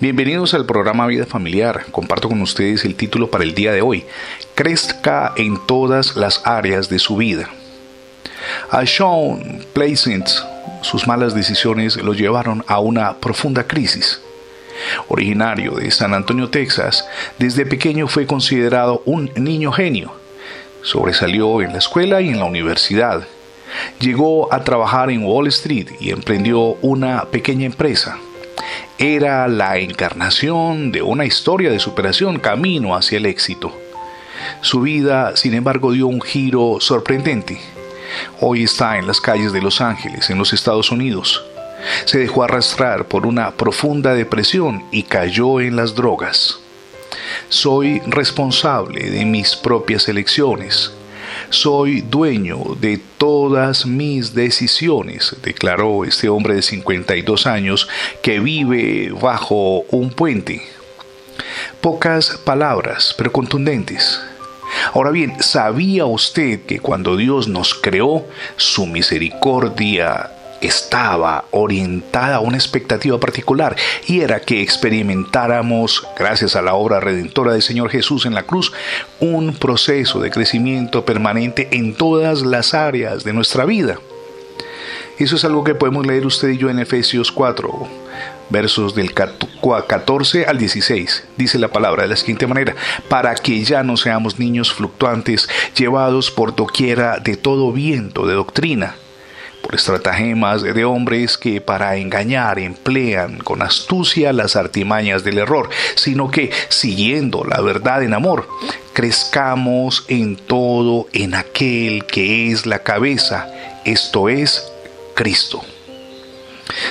Bienvenidos al programa Vida Familiar. Comparto con ustedes el título para el día de hoy. Crezca en todas las áreas de su vida. A Sean Pleasant, sus malas decisiones lo llevaron a una profunda crisis. Originario de San Antonio, Texas, desde pequeño fue considerado un niño genio. Sobresalió en la escuela y en la universidad. Llegó a trabajar en Wall Street y emprendió una pequeña empresa era la encarnación de una historia de superación camino hacia el éxito. Su vida, sin embargo, dio un giro sorprendente. Hoy está en las calles de Los Ángeles, en los Estados Unidos. Se dejó arrastrar por una profunda depresión y cayó en las drogas. Soy responsable de mis propias elecciones soy dueño de todas mis decisiones, declaró este hombre de 52 años que vive bajo un puente. Pocas palabras, pero contundentes. Ahora bien, ¿sabía usted que cuando Dios nos creó, su misericordia estaba orientada a una expectativa particular y era que experimentáramos, gracias a la obra redentora del Señor Jesús en la cruz, un proceso de crecimiento permanente en todas las áreas de nuestra vida. Eso es algo que podemos leer usted y yo en Efesios 4, versos del 14 al 16. Dice la palabra de la siguiente manera, para que ya no seamos niños fluctuantes, llevados por doquiera de todo viento de doctrina por estratagemas de hombres que para engañar emplean con astucia las artimañas del error, sino que, siguiendo la verdad en amor, crezcamos en todo en aquel que es la cabeza, esto es Cristo.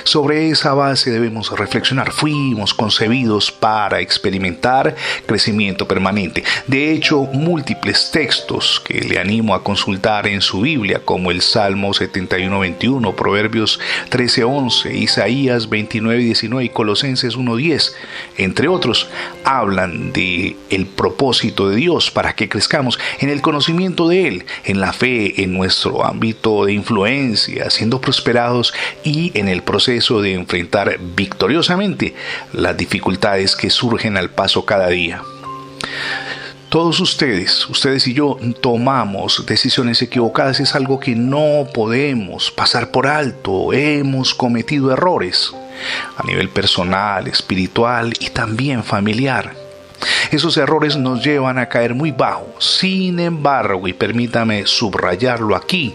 Sobre esa base debemos reflexionar. Fuimos concebidos para experimentar crecimiento permanente. De hecho, múltiples textos que le animo a consultar en su Biblia, como el Salmo 71-21, Proverbios 13-11, Isaías 29-19 y Colosenses 1-10, entre otros, hablan de el propósito de Dios para que crezcamos en el conocimiento de Él, en la fe, en nuestro ámbito de influencia, siendo prosperados y en el proceso de enfrentar victoriosamente las dificultades que surgen al paso cada día. Todos ustedes, ustedes y yo, tomamos decisiones equivocadas, es algo que no podemos pasar por alto, hemos cometido errores a nivel personal, espiritual y también familiar. Esos errores nos llevan a caer muy bajo. Sin embargo, y permítame subrayarlo aquí,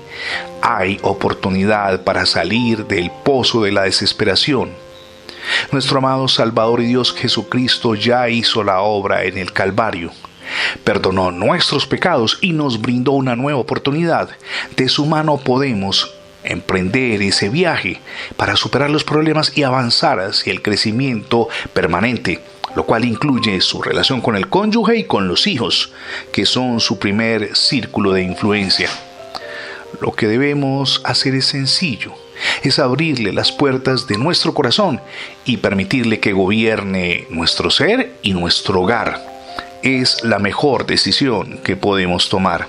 hay oportunidad para salir del pozo de la desesperación. Nuestro amado Salvador y Dios Jesucristo ya hizo la obra en el Calvario. Perdonó nuestros pecados y nos brindó una nueva oportunidad. De su mano podemos emprender ese viaje para superar los problemas y avanzar hacia el crecimiento permanente lo cual incluye su relación con el cónyuge y con los hijos, que son su primer círculo de influencia. Lo que debemos hacer es sencillo, es abrirle las puertas de nuestro corazón y permitirle que gobierne nuestro ser y nuestro hogar. Es la mejor decisión que podemos tomar.